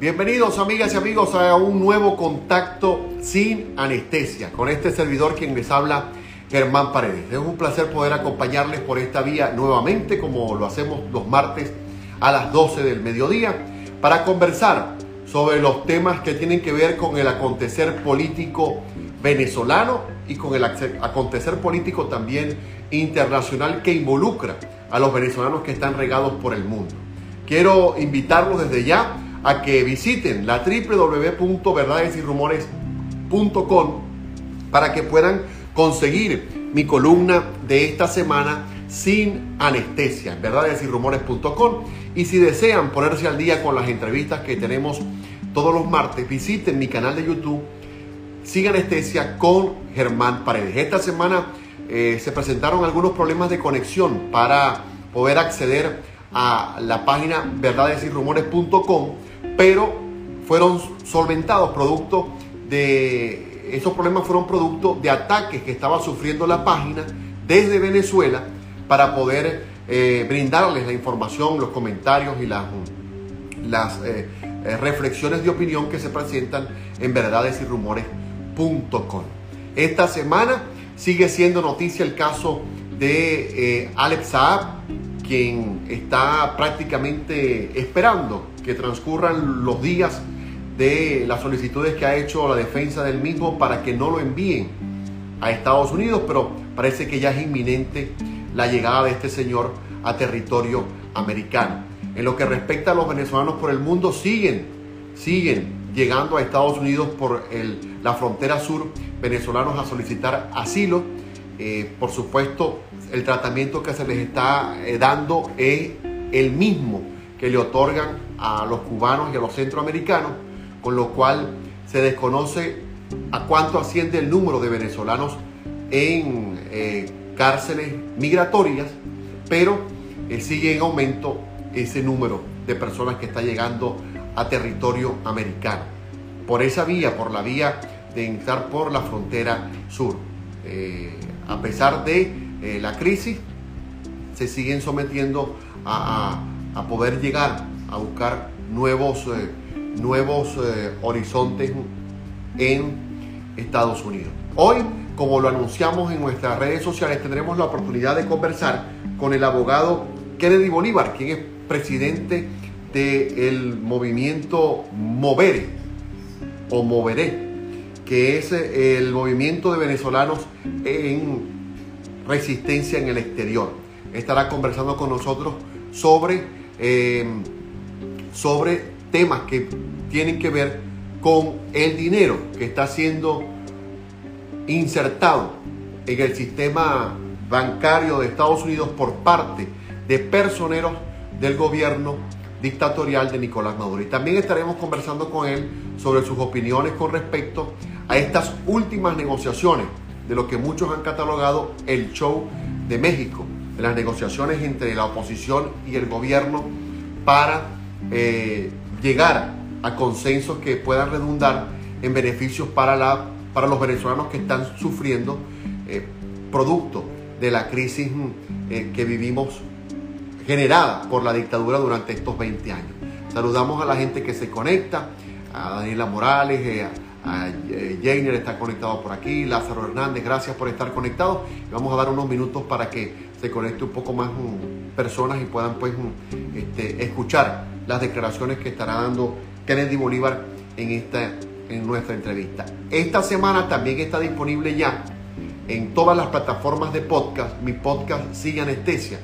Bienvenidos amigas y amigos a un nuevo contacto sin anestesia con este servidor quien les habla Germán Paredes. Es un placer poder acompañarles por esta vía nuevamente como lo hacemos los martes a las 12 del mediodía para conversar sobre los temas que tienen que ver con el acontecer político venezolano y con el acontecer político también internacional que involucra a los venezolanos que están regados por el mundo. Quiero invitarlos desde ya a que visiten la www.verdadesyrumores.com para que puedan conseguir mi columna de esta semana sin anestesia, verdadesyrumores.com y si desean ponerse al día con las entrevistas que tenemos todos los martes, visiten mi canal de YouTube sin anestesia con Germán Paredes. Esta semana eh, se presentaron algunos problemas de conexión para poder acceder a la página verdadesyrumores.com, pero fueron solventados producto de esos problemas fueron producto de ataques que estaba sufriendo la página desde Venezuela para poder eh, brindarles la información, los comentarios y las, las eh, reflexiones de opinión que se presentan en verdadesyrumores.com esta semana sigue siendo noticia el caso de eh, Alex Saab, quien está prácticamente esperando que transcurran los días de las solicitudes que ha hecho la defensa del mismo para que no lo envíen a Estados Unidos, pero parece que ya es inminente la llegada de este señor a territorio americano. En lo que respecta a los venezolanos por el mundo, siguen, siguen llegando a Estados Unidos por la frontera sur venezolanos a solicitar asilo. Eh, por supuesto, el tratamiento que se les está eh, dando es el mismo que le otorgan a los cubanos y a los centroamericanos, con lo cual se desconoce a cuánto asciende el número de venezolanos en eh, cárceles migratorias, pero sigue en aumento ese número de personas que está llegando a territorio americano. Por esa vía, por la vía de entrar por la frontera sur. A pesar de eh, la crisis, se siguen sometiendo a, poder llegar a buscar nuevos, eh, nuevos horizontes en Estados Unidos. Hoy, como lo anunciamos en nuestras redes sociales, tendremos la oportunidad de conversar con el abogado Kennedy Bolívar, quien es presidente del movimiento Movere o Moveré, que es eh, el movimiento de venezolanos en resistencia en el exterior. Estará conversando con nosotros sobre, eh, sobre temas que tienen que ver con el dinero que está siendo insertado en el sistema bancario de Estados Unidos por parte de personeros del gobierno dictatorial de Nicolás Maduro. Y también estaremos conversando con él sobre sus opiniones con respecto a estas últimas negociaciones de lo que muchos han catalogado el show de México, de las negociaciones entre la oposición y el gobierno para eh, llegar a consensos que puedan redundar en beneficios para, la, para los venezolanos que están sufriendo eh, producto de la crisis eh, que vivimos generada por la dictadura durante estos 20 años. Saludamos a la gente que se conecta, a Daniela Morales, eh, a, eh, Jainer está conectado por aquí, Lázaro Hernández, gracias por estar conectados. Vamos a dar unos minutos para que se conecte un poco más mm, personas y puedan pues mm, este, escuchar las declaraciones que estará dando Kennedy Bolívar en, esta, en nuestra entrevista. Esta semana también está disponible ya en todas las plataformas de podcast, mi podcast Sigue Anestesia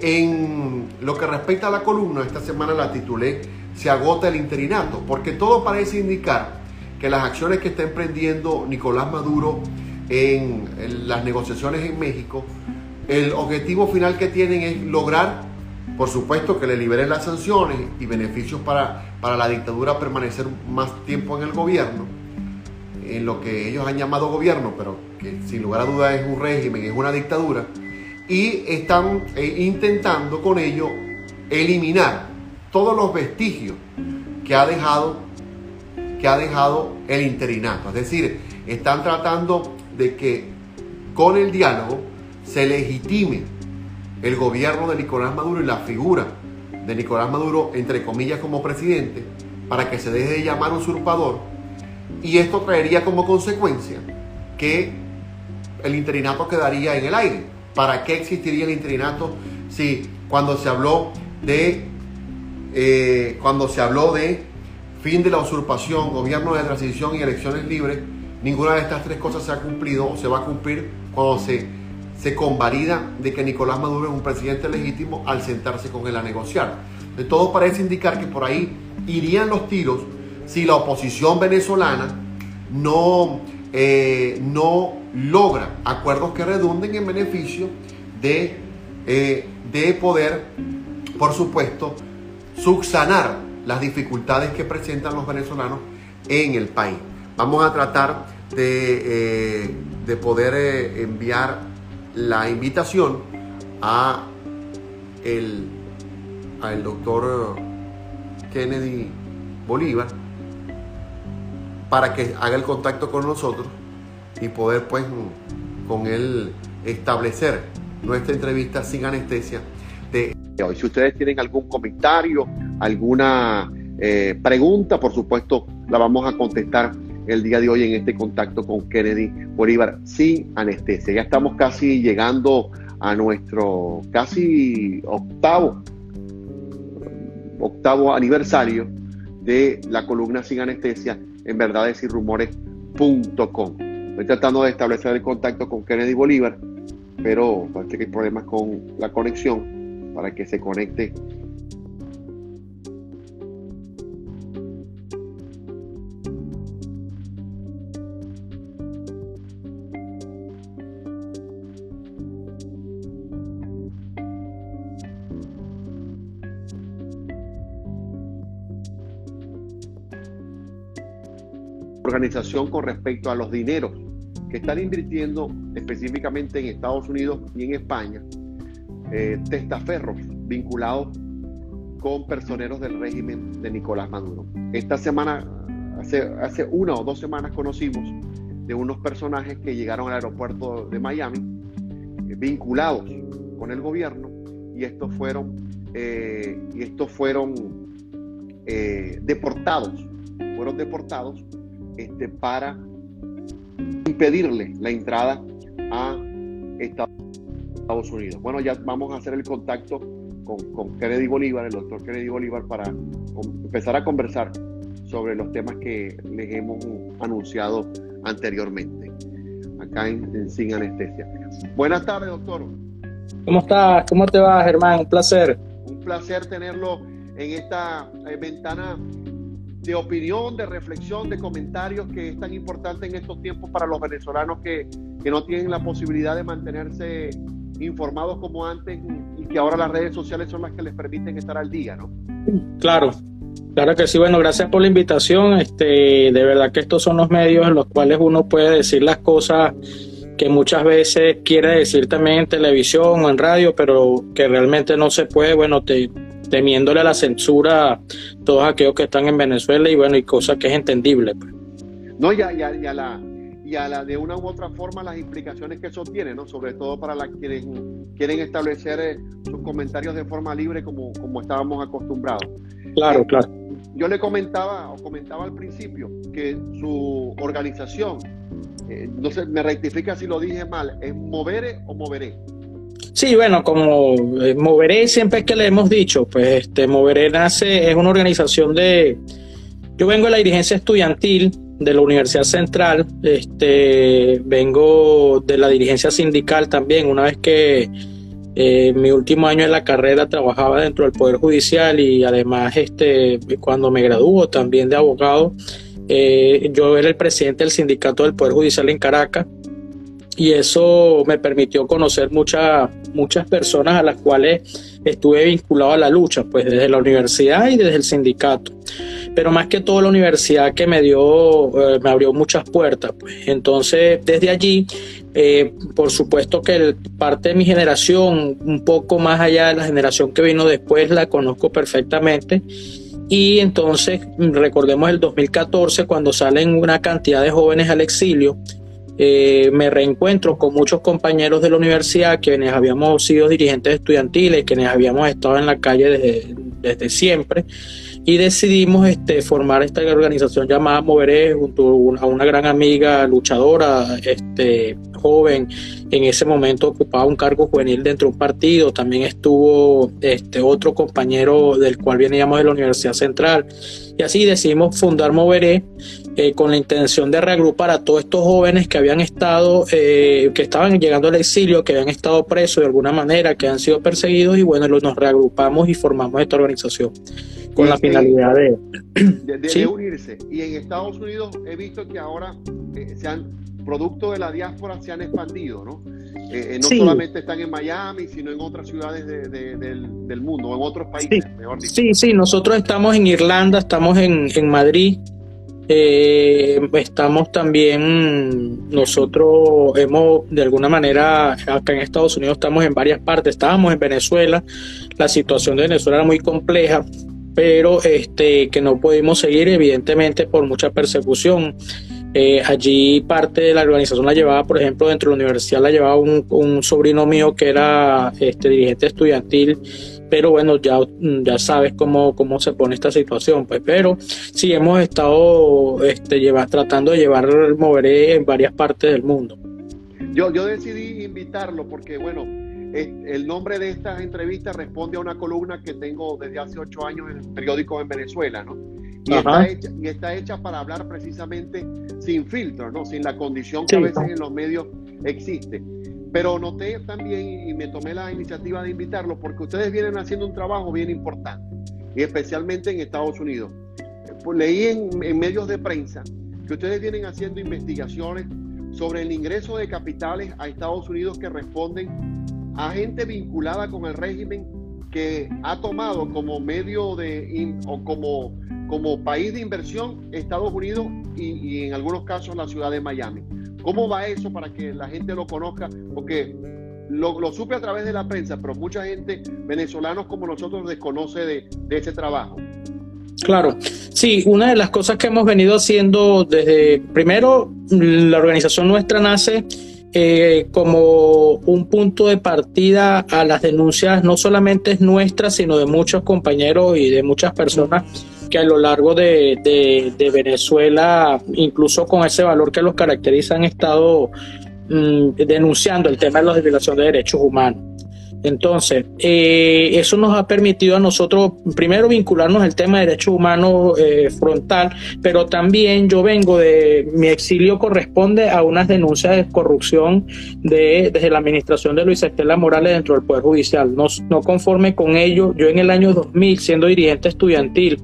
en lo que respecta a la columna, esta semana la titulé Se agota el interinato, porque todo parece indicar que las acciones que está emprendiendo Nicolás Maduro en, las negociaciones en México, el objetivo final que tienen es lograr, por supuesto, que le liberen las sanciones y beneficios para, para la dictadura permanecer más tiempo en el gobierno, en lo que ellos han llamado gobierno, pero que sin lugar a dudas es un régimen, es una dictadura y están eh, intentando con ello eliminar todos los vestigios que ha dejado que ha dejado el interinato. Es decir, están tratando de que con el diálogo se legitime el gobierno de Nicolás Maduro y la figura de Nicolás Maduro, entre comillas, como presidente, para que se deje de llamar usurpador y esto traería como consecuencia que el interinato quedaría en el aire. ¿Para qué existiría el interinato si cuando se habló de eh, cuando se habló de fin de la usurpación, gobierno de transición y elecciones libres, ninguna de estas tres cosas se ha cumplido o se va a cumplir cuando se, se convalida de que Nicolás Maduro es un presidente legítimo al sentarse con él a negociar. De todo parece indicar que por ahí irían los tiros si la oposición venezolana no, eh, no logra acuerdos que redunden en beneficio de, eh, de poder, por supuesto, subsanar las dificultades que presentan los venezolanos en el país. Vamos a tratar de, eh, de poder enviar la invitación a el, al doctor Kennedy Bolívar para que haga el contacto con nosotros y poder pues con él establecer nuestra entrevista sin anestesia de hoy. Si ustedes tienen algún comentario, alguna eh, pregunta, por supuesto, la vamos a contestar el día de hoy en este contacto con Kennedy Bolívar sin anestesia. Ya estamos casi llegando a nuestro casi octavo, octavo aniversario de la columna sin anestesia en verdades y rumores.com. Estoy tratando de establecer el contacto con Kennedy Bolívar, pero parece que hay problemas con la conexión para que se conecte organización con respecto a los dineros que están invirtiendo específicamente en Estados Unidos y en España, eh, testaferros vinculados con personeros del régimen de Nicolás Maduro. Esta semana, hace, una o dos semanas conocimos de unos personajes que llegaron al aeropuerto de Miami eh, vinculados con el gobierno y estos fueron, eh, y estos fueron deportados, fueron deportados este, para impedirle la entrada a Estados Unidos. Bueno, ya vamos a hacer el contacto con, Kennedy Bolívar, el doctor Kennedy Bolívar, para empezar a conversar sobre los temas que les hemos anunciado anteriormente, acá en, Sin Anestesia. Buenas tardes, doctor. ¿Cómo estás? ¿Cómo te va, Germán? Un placer. Un placer tenerlo en esta eh, ventana de opinión, de reflexión, de comentarios que es tan importante en estos tiempos para los venezolanos que, no tienen la posibilidad de mantenerse informados como antes y que ahora las redes sociales son las que les permiten estar al día, ¿no? Claro, claro que sí. Bueno, gracias por la invitación. Este, de verdad que estos son los medios en los cuales uno puede decir las cosas que muchas veces quiere decir también en televisión o en radio, pero que realmente no se puede. Bueno, te, temiéndole a la censura a todos aquellos que están en Venezuela y bueno, y cosas que es entendible. Pues. No, ya, ya, ya la, y a la de una u otra forma las implicaciones que eso tiene, ¿no? Sobre todo para las quienes quieren establecer eh, sus comentarios de forma libre como, como estábamos acostumbrados. Claro, claro. Yo le comentaba o comentaba al principio que su organización, eh, no sé, me rectifica si lo dije mal, es Movere o Moveré. Sí, bueno, como eh, Moveré siempre es que le hemos dicho, pues este Moveré nace, es una organización de, yo vengo de la dirigencia estudiantil de la Universidad Central, este, vengo de la dirigencia sindical también, una vez que eh, mi último año en la carrera trabajaba dentro del Poder Judicial y además este, cuando me graduó también de abogado, eh, yo era el presidente del sindicato del Poder Judicial en Caracas y eso me permitió conocer muchas muchas personas a las cuales estuve vinculado a la lucha, pues desde la universidad y desde el sindicato. Pero más que todo la universidad que me dio, eh, me abrió muchas puertas. Pues. Entonces, desde allí, eh, por supuesto que parte de mi generación, un poco más allá de la generación que vino después, la conozco perfectamente. Y entonces, recordemos el 2014, cuando salen una cantidad de jóvenes al exilio, eh, me reencuentro con muchos compañeros de la universidad quienes habíamos sido dirigentes estudiantiles, quienes habíamos estado en la calle desde, desde siempre. Y decidimos este, formar esta organización llamada Moveré junto a una gran amiga luchadora, este, joven, en ese momento ocupaba un cargo juvenil dentro de un partido, también estuvo este, otro compañero del cual veníamos de la Universidad Central. Y así decidimos fundar Moveré eh, con la intención de reagrupar a todos estos jóvenes que habían estado, eh, que estaban llegando al exilio, que habían estado presos de alguna manera, que han sido perseguidos y bueno, nos reagrupamos y formamos esta organización con la finalidad de, de, unirse. Y en Estados Unidos he visto que ahora eh, se han, producto de la diáspora se han expandido, ¿no? no solamente están en Miami, sino en otras ciudades del, mundo, o en otros países, sí. mejor dicho. Sí, sí, nosotros estamos en Irlanda, estamos en, en Madrid, eh, estamos también, nosotros hemos, de alguna manera, acá en Estados Unidos estamos en varias partes, estábamos en Venezuela, la situación de Venezuela era muy compleja, pero este, que no pudimos seguir, evidentemente, por mucha persecución. Eh, allí parte de la organización la llevaba, por ejemplo, dentro de la universidad la llevaba un, sobrino mío que era este, dirigente estudiantil pero bueno, ya, ya sabes cómo, cómo se pone esta situación, pues, pero sí hemos estado este, tratando de llevar el Moveré en varias partes del mundo. Yo, yo decidí invitarlo porque, bueno, el nombre de esta entrevista responde a una columna que tengo desde hace ocho años en el periódico en Venezuela, ¿no? Y está, hecha, y está, hecha, para hablar precisamente sin filtro, ¿no? Sin la condición que a veces en los medios existe. Pero noté también y me tomé la iniciativa de invitarlo porque ustedes vienen haciendo un trabajo bien importante y especialmente en Estados Unidos. Pues leí en, medios de prensa que ustedes vienen haciendo investigaciones sobre el ingreso de capitales a Estados Unidos que responden a gente vinculada con el régimen que ha tomado como medio de o como, como país de inversión Estados Unidos y, en algunos casos la ciudad de Miami. ¿Cómo va eso para que la gente lo conozca? Porque lo, supe a través de la prensa, pero mucha gente, venezolanos como nosotros, desconoce de, ese trabajo. Claro, sí, una de las cosas que hemos venido haciendo desde, primero, la organización nuestra nace eh, como un punto de partida a las denuncias, no solamente nuestras, sino de muchos compañeros y de muchas personas que a lo largo de, Venezuela, incluso con ese valor que los caracteriza, han estado mm, denunciando el tema de la violación de derechos humanos. Entonces, eh, eso nos ha permitido a nosotros, primero, vincularnos al tema de derechos humanos eh, frontal, pero también yo vengo de, mi exilio corresponde a unas denuncias de corrupción de, desde la administración de Luis Estela Morales dentro del Poder Judicial. No, no conforme con ello, yo en el año 2000, siendo dirigente estudiantil,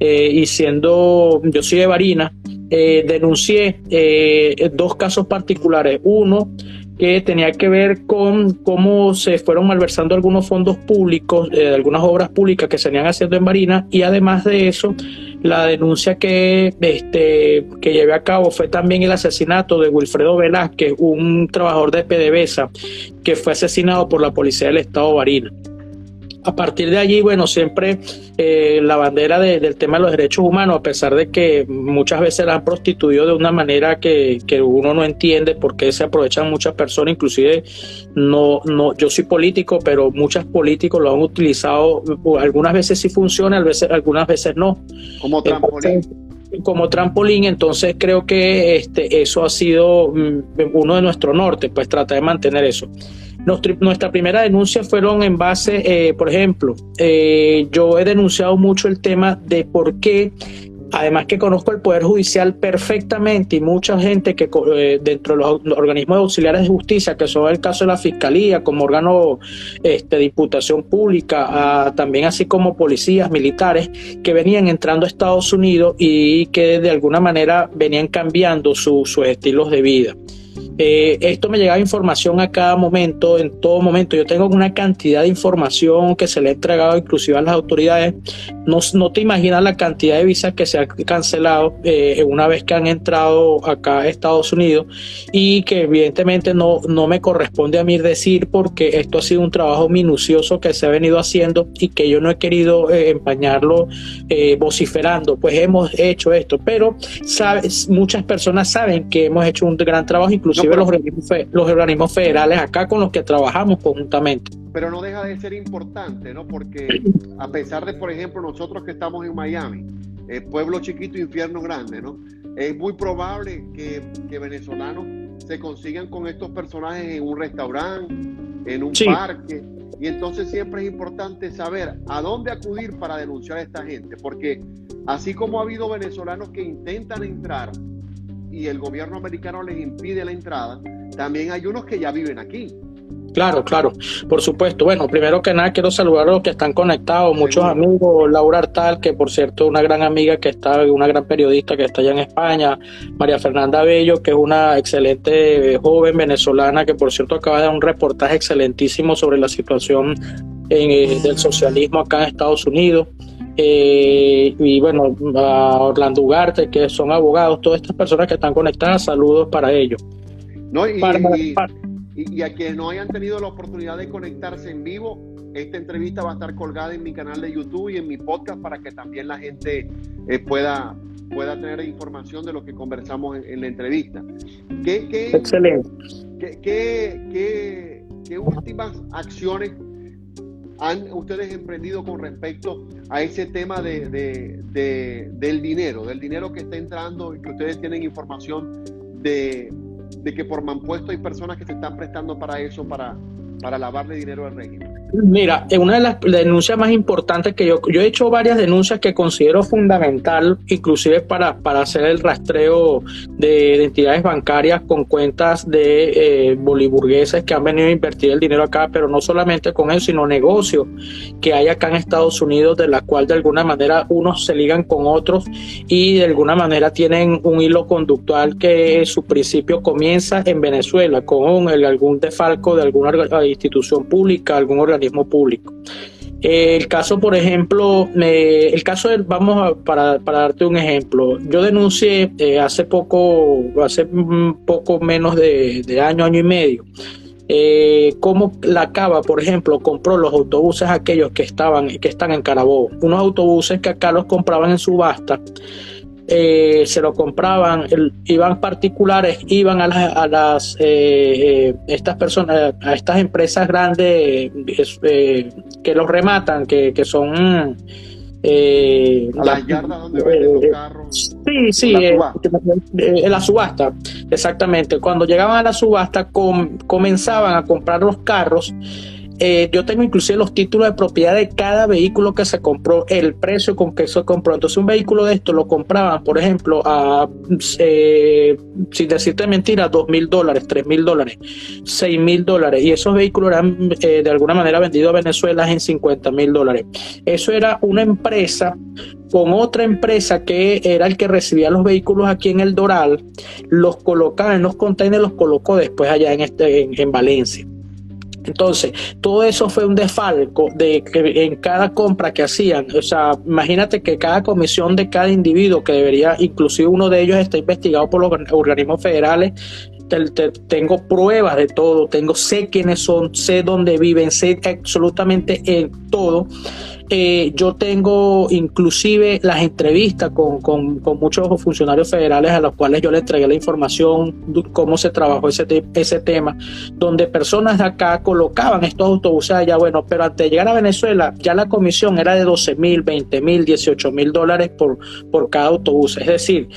eh, y siendo, yo soy de Varina, eh, denuncié eh, dos casos particulares. Uno que tenía que ver con cómo se fueron malversando algunos fondos públicos, algunas obras públicas que se venían haciendo en Marina, y además de eso, la denuncia que, este, que llevé a cabo fue también el asesinato de Wilfredo Velázquez, un trabajador de PDVSA, que fue asesinado por la Policía del Estado de Barina a partir de allí, bueno, siempre eh, la bandera del tema de los derechos humanos, a pesar de que muchas veces la han prostituido de una manera que, uno no entiende por qué se aprovechan muchas personas, inclusive no, no, yo soy político, pero muchos políticos lo han utilizado, algunas veces sí funciona, algunas veces no. Como trampolín. como trampolín, entonces creo que este, eso ha sido mm, uno de nuestro norte, pues trata de mantener eso. Nuestra primera denuncia fueron en base, eh, por ejemplo, eh, yo he denunciado mucho el tema de por qué Además que conozco el Poder Judicial perfectamente y mucha gente que eh, dentro de los organismos auxiliares de justicia, que son el caso de la Fiscalía, como órgano este, de imputación pública, también así como policías militares, que venían entrando a Estados Unidos y que de alguna manera venían cambiando sus estilos de vida. Eh, esto me llegaba información a cada momento, en todo momento. Yo tengo una cantidad de información que se le ha entregado inclusive a las autoridades. No, no te imaginas la cantidad de visas que se han cancelado eh, una vez que han entrado acá a Estados Unidos y que evidentemente no, no me corresponde a mí decir porque esto ha sido un trabajo minucioso que se ha venido haciendo y que yo no he querido eh, empañarlo vociferando. Pues hemos hecho esto, pero sabes, muchas personas saben que hemos hecho un gran trabajo, inclusive los, organismos, los organismos federales acá con los que trabajamos conjuntamente. pero no deja de ser importante, ¿no? Porque a pesar de, por ejemplo, nosotros que estamos en Miami, eh, pueblo chiquito, infierno grande, ¿no? Es muy probable que, que, venezolanos se consigan con estos personajes en un restaurante, en un parque, y entonces siempre es importante saber a dónde acudir para denunciar a esta gente, porque así como ha habido venezolanos que intentan entrar y el gobierno americano les impide la entrada, también hay unos que ya viven aquí. Claro, claro, por supuesto. Bueno, primero que nada quiero saludar a los que están conectados, muchos amigos, Laura Artal, que por cierto una gran amiga que está, una gran periodista que está allá en España, María Fernanda Bello, que es una excelente joven venezolana que por cierto acaba de dar un reportaje excelentísimo sobre la situación eh, del socialismo acá en Estados Unidos. Eh, y bueno, a Orlando Ugarte, que son abogados, todas estas personas que están conectadas, saludos para ellos. No, y, y, a quienes no hayan tenido la oportunidad de conectarse en vivo, esta entrevista va a estar colgada en mi canal de YouTube y en mi podcast para que también la gente eh, pueda, pueda tener información de lo que conversamos en, la entrevista. ¿Qué, qué, Excelente. ¿qué, qué, últimas acciones han ustedes emprendido con respecto a ese tema de, de, del dinero, del dinero que está entrando y que ustedes tienen información de, de que por Mampuesto hay personas que se están prestando para eso, para, para lavarle dinero al régimen? Mira, una de las denuncias más importantes que yo, yo he hecho varias denuncias que considero fundamental, inclusive para, para hacer el rastreo de, entidades bancarias con cuentas de eh, boliburgueses que han venido a invertir el dinero acá, pero no solamente con eso, sino negocios que hay acá en Estados Unidos, de la cual de alguna manera unos se ligan con otros y de alguna manera tienen un hilo conductual que su principio comienza en Venezuela con algún defalco de alguna institución pública, algún organismo público. El caso, por ejemplo, el caso del, vamos a, para, darte un ejemplo, yo denuncié eh, hace poco, hace poco menos de, año, año y medio, eh, cómo la Cava, por ejemplo, compró los autobuses aquellos que estaban, que están en Carabobo, unos autobuses que acá los compraban en subasta eh, se lo compraban, iban particulares, iban a, las eh, eh, estas personas, a estas empresas grandes que los rematan, que, son a las yardas donde venden los carros. Sí, sí, en la subasta, exactamente. Cuando llegaban a la subasta, comenzaban a comprar los carros eh, yo tengo inclusive los títulos de propiedad de cada vehículo que se compró, el precio con que se compró. Entonces un vehículo de esto lo compraban, por ejemplo, a, eh, sin decirte mentira, dos mil dólares, tres mil dólares, seis mil dólares. Y esos vehículos eran eh, de alguna manera vendidos a Venezuela en 50 mil dólares. Eso era una empresa con otra empresa que era el que recibía los vehículos aquí en el Doral, los colocaba en los containers, los colocó después allá en, este, en Valencia. Entonces, todo eso fue un desfalco de que en cada compra que hacían, o sea, imagínate que cada comisión de cada individuo, que debería, inclusive uno de ellos está investigado por los organismos federales, tengo pruebas de todo, tengo, sé quiénes son, sé dónde viven, sé absolutamente en todo. Eh, yo tengo inclusive las entrevistas con, con, muchos funcionarios federales a los cuales yo le entregué la información, cómo se trabajó ese, ese tema, donde personas de acá colocaban estos autobuses allá, bueno, pero antes de llegar a Venezuela ya la comisión era de 12 mil, 20 mil, 18 mil dólares por, por cada autobús. Es decir,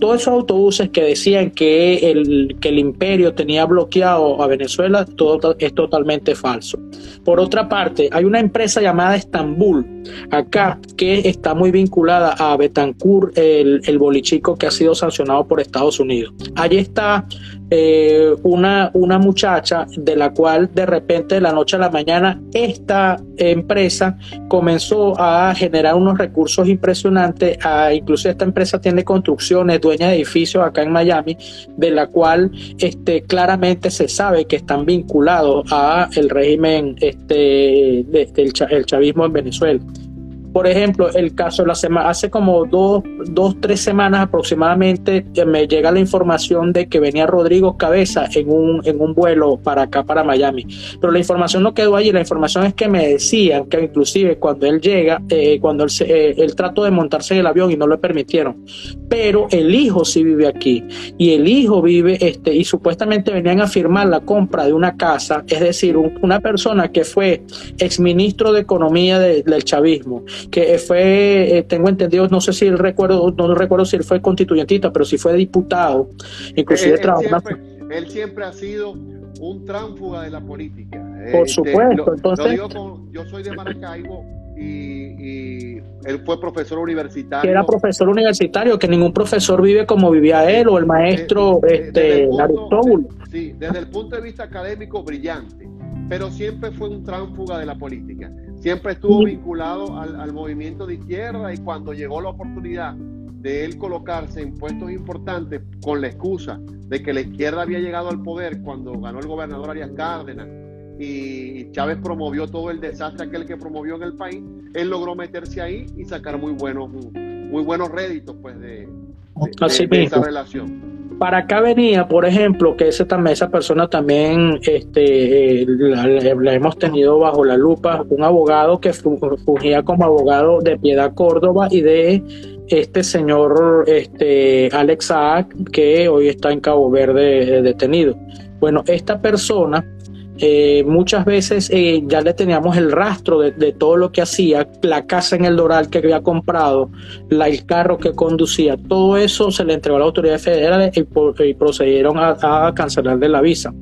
todos esos autobuses que decían que el, que el imperio tenía bloqueado a Venezuela, todo es totalmente falso. Por otra parte, hay una empresa llamada Estambul, acá, que está muy vinculada a Betancourt, el, el bolichico que ha sido sancionado por Estados Unidos. Allí está eh, una, una muchacha de la cual de repente de la noche a la mañana esta empresa comenzó a generar unos recursos impresionantes, a, incluso esta empresa tiene construcciones, dueña de edificios acá en Miami, de la cual este, claramente se sabe que están vinculados a el régimen este, del el chavismo en Venezuela. Por ejemplo, el caso de la semana, hace como dos, dos, tres semanas aproximadamente, me llega la información de que venía Rodrigo Cabeza en un, en un vuelo para acá, para Miami. Pero la información no quedó allí, la información es que me decían que inclusive cuando él llega, eh, cuando él, eh, él trató de montarse en el avión y no le permitieron, pero el hijo sí vive aquí y el hijo vive, este, y supuestamente venían a firmar la compra de una casa, es decir, una persona que fue exministro de Economía del chavismo, que fue, eh, tengo entendido, no sé si él recuerdo, no recuerdo si él fue constituyentista, pero si fue diputado, inclusive él, siempre, él siempre ha sido un tránfuga de la política. Por este, supuesto, entonces... yo soy de Maracaibo y, él fue profesor universitario. Que era profesor universitario, que ningún profesor vive como vivía él o el maestro este, Aristóbulo. Sí, desde el punto de vista académico brillante, pero siempre fue un tránfuga de la política. Siempre estuvo vinculado al, movimiento de izquierda y cuando llegó la oportunidad de él colocarse en puestos importantes con la excusa de que la izquierda había llegado al poder cuando ganó el gobernador Arias Cárdenas y Chávez promovió todo el desastre aquel que promovió en el país, él logró meterse ahí y sacar muy buenos, muy buenos réditos pues de, esa relación. Para acá venía, por ejemplo, que ese, esa persona también este, la, hemos tenido bajo la lupa, un abogado que fungía como abogado de Piedad Córdoba y de este señor este, Alex Saak, que hoy está en Cabo Verde eh, detenido. Bueno, esta persona eh, muchas veces eh, ya le teníamos el rastro de, todo lo que hacía, la casa en el Doral que había comprado, la, el carro que conducía, todo eso se le entregó a las autoridades federales y, procedieron a, a cancelarle la visa.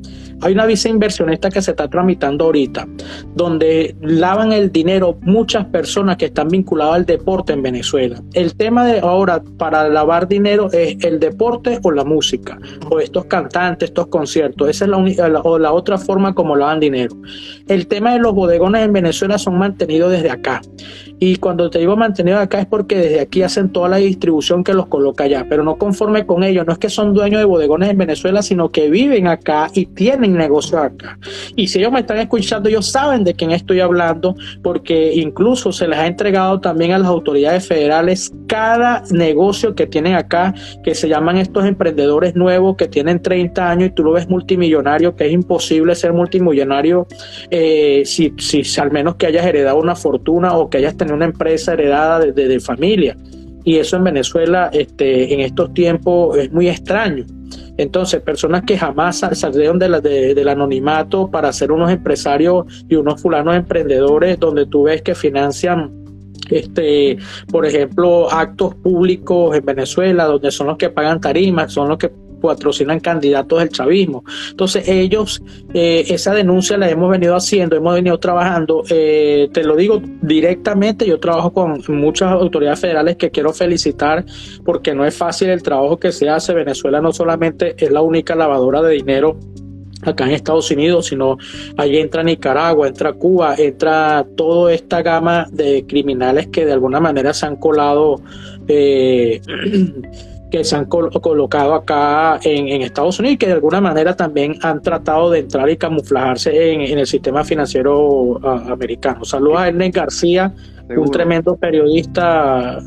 Hay una visa inversionista que se está tramitando ahorita, donde lavan el dinero muchas personas que están vinculadas al deporte en Venezuela. El tema de ahora para lavar dinero es el deporte o la música, o estos cantantes, estos conciertos. Esa es la, única, o la otra forma como lavan dinero. El tema de los bodegones en Venezuela son mantenidos desde acá. Y cuando te digo mantenido acá es porque desde aquí hacen toda la distribución que los coloca allá, pero no conforme con ello, no es que son dueños de bodegones en Venezuela, sino que viven acá y tienen negocio acá. Y si ellos me están escuchando, ellos saben de quién estoy hablando, porque incluso se les ha entregado también a las autoridades federales cada negocio que tienen acá, que se llaman estos emprendedores nuevos que tienen 30 años y tú lo ves multimillonario, que es imposible ser multimillonario eh, si, si al menos que hayas heredado una fortuna o que hayas tenido una empresa heredada de, familia. Y eso en Venezuela este, en estos tiempos es muy extraño. Entonces, personas que jamás salieron de la, del anonimato para ser unos empresarios y unos fulanos emprendedores donde tú ves que financian este, por ejemplo, actos públicos en Venezuela, donde son los que pagan tarimas, son los que patrocinan candidatos del chavismo. Entonces ellos, eh, esa denuncia la hemos venido haciendo, hemos venido trabajando, eh, te lo digo directamente, yo trabajo con muchas autoridades federales que quiero felicitar porque no es fácil el trabajo que se hace. Venezuela no solamente es la única lavadora de dinero acá en Estados Unidos, sino ahí entra Nicaragua, entra Cuba, entra toda esta gama de criminales que de alguna manera se han colado eh, que se han colocado acá en, Estados Unidos y que de alguna manera también han tratado de entrar y camuflajarse en, el sistema financiero americano. Saludos a Ernest García, un tremendo periodista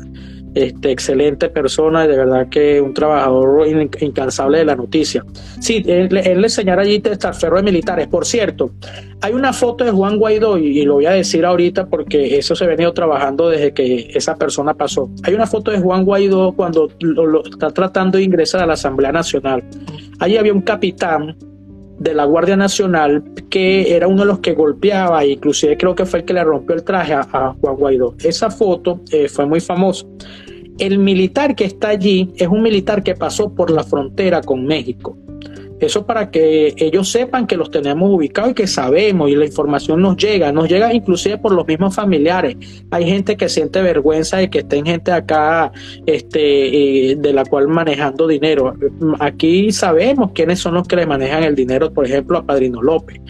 este, excelente persona de verdad que un trabajador incansable de la noticia. Sí, él, le señala allí ferro de militares. Por cierto, hay una foto de Juan Guaidó y, lo voy a decir ahorita porque eso se ha venido trabajando desde que esa persona pasó. Hay una foto de Juan Guaidó cuando lo, está tratando de ingresar a la Asamblea Nacional. Allí había un capitán de la Guardia Nacional que era uno de los que golpeaba, inclusive creo que fue el que le rompió el traje a, Juan Guaidó. Esa foto eh, fue muy famosa. El militar que está allí es un militar que pasó por la frontera con México. Eso para que ellos sepan que los tenemos ubicados y que sabemos y la información nos llega, nos llega inclusive por los mismos familiares. Hay gente que siente vergüenza de que estén gente acá este, eh, de la cual manejando dinero. Aquí sabemos quiénes son los que le manejan el dinero, por ejemplo, a Padrino López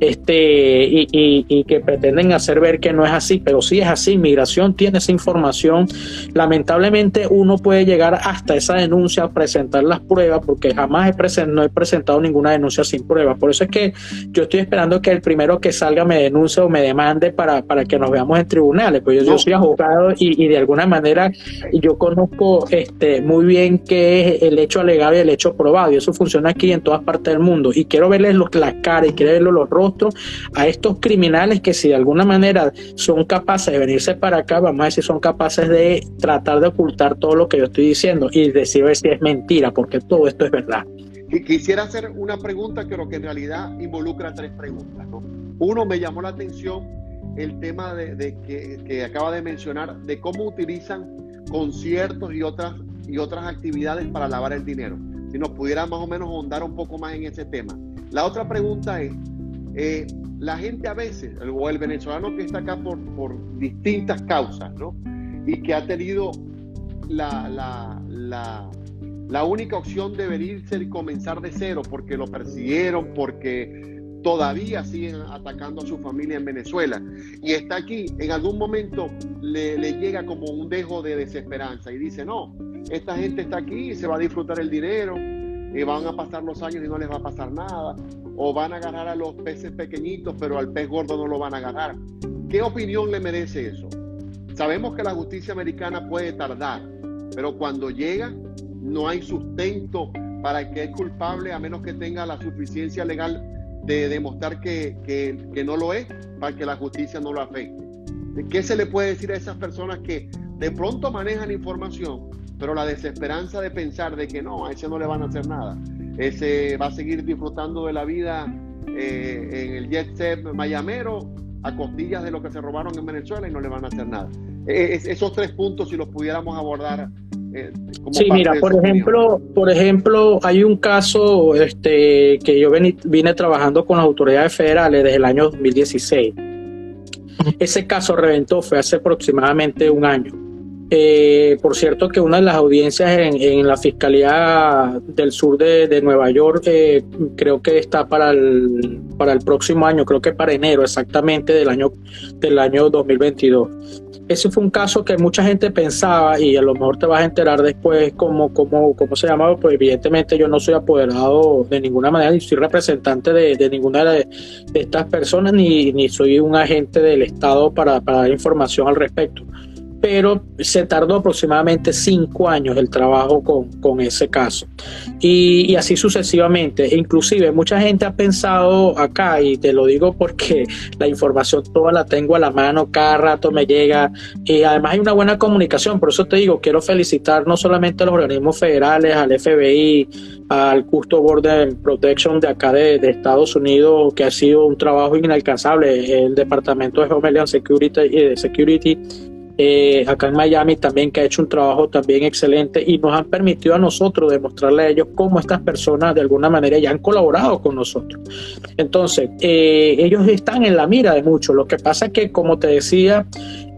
este, y, y, que pretenden hacer ver que no es así, pero sí es así, migración tiene esa información, lamentablemente uno puede llegar hasta esa denuncia, presentar las pruebas, porque jamás he no he presentado ninguna denuncia sin pruebas, por eso es que yo estoy esperando que el primero que salga me denuncie o me demande para, para que nos veamos en tribunales, pues yo, soy abogado y, y, de alguna manera yo conozco este, muy bien qué es el hecho alegado y el hecho probado, y eso funciona aquí en todas partes del mundo, y quiero verles los, las caras y quiero verles los rostros a estos criminales que si de alguna manera son capaces de venirse para acá, vamos a decir, son capaces de tratar de ocultar todo lo que yo estoy diciendo y decir si es mentira, porque todo esto es verdad. Quisiera hacer una pregunta, creo que en realidad involucra tres preguntas. Uno, me llamó la atención el tema de, que, acaba de mencionar, de cómo utilizan conciertos y otras, y otras actividades para lavar el dinero. Si nos pudiera más o menos ahondar un poco más en ese tema. La otra pregunta es, eh, la gente a veces, o el venezolano que está acá por, por distintas causas, ¿no? Y que ha tenido la, la, la, única opción de venirse y comenzar de cero porque lo persiguieron, porque todavía siguen atacando a su familia en Venezuela. Y está aquí, en algún momento le, le llega como un dejo de desesperanza y dice, no, esta gente está aquí se va a disfrutar el dinero, y van a pasar los años y no les va a pasar nada o van a agarrar a los peces pequeñitos, pero al pez gordo no lo van a agarrar. ¿Qué opinión le merece eso? Sabemos que la justicia americana puede tardar, pero cuando llega no hay sustento para que es culpable a menos que tenga la suficiencia legal de demostrar que, que, no lo es para que la justicia no lo afecte. ¿Qué se le puede decir a esas personas que de pronto manejan información, pero la desesperanza de pensar de que no, a ese no le van a hacer nada? ese va a seguir disfrutando de la vida eh, en el jet set mayamero a costillas de lo que se robaron en Venezuela y no le van a hacer nada. E, e, esos tres puntos, si los pudiéramos abordar. Eh, sí, mira, por ejemplo, por ejemplo, hay un caso este, que yo vine trabajando con las autoridades federales desde el año 2016. Ese caso reventó, fue hace aproximadamente un año. Eh, por cierto, que una de las audiencias en, la Fiscalía del Sur de, Nueva York eh, creo que está para el, para el próximo año, creo que para enero exactamente del año, del año 2022. Ese fue un caso que mucha gente pensaba y a lo mejor te vas a enterar después cómo, cómo, cómo se llamaba, pues evidentemente yo no soy apoderado de ninguna manera, ni soy representante de, ninguna de, estas personas, ni, ni soy un agente del Estado para dar información al respecto pero se tardó aproximadamente cinco años el trabajo con, ese caso. Y, así sucesivamente. Inclusive mucha gente ha pensado acá, y te lo digo porque la información toda la tengo a la mano, cada rato me llega, y además hay una buena comunicación, por eso te digo, quiero felicitar no solamente a los organismos federales, al FBI, al Custo Border Protection de acá de, Estados Unidos, que ha sido un trabajo inalcanzable, el Departamento de Homeland Security, eh, Security eh, acá en Miami también que ha hecho un trabajo también excelente y nos han permitido a nosotros demostrarle a ellos cómo estas personas de alguna manera ya han colaborado con nosotros. Entonces, eh, ellos están en la mira de muchos. Lo que pasa es que, como te decía,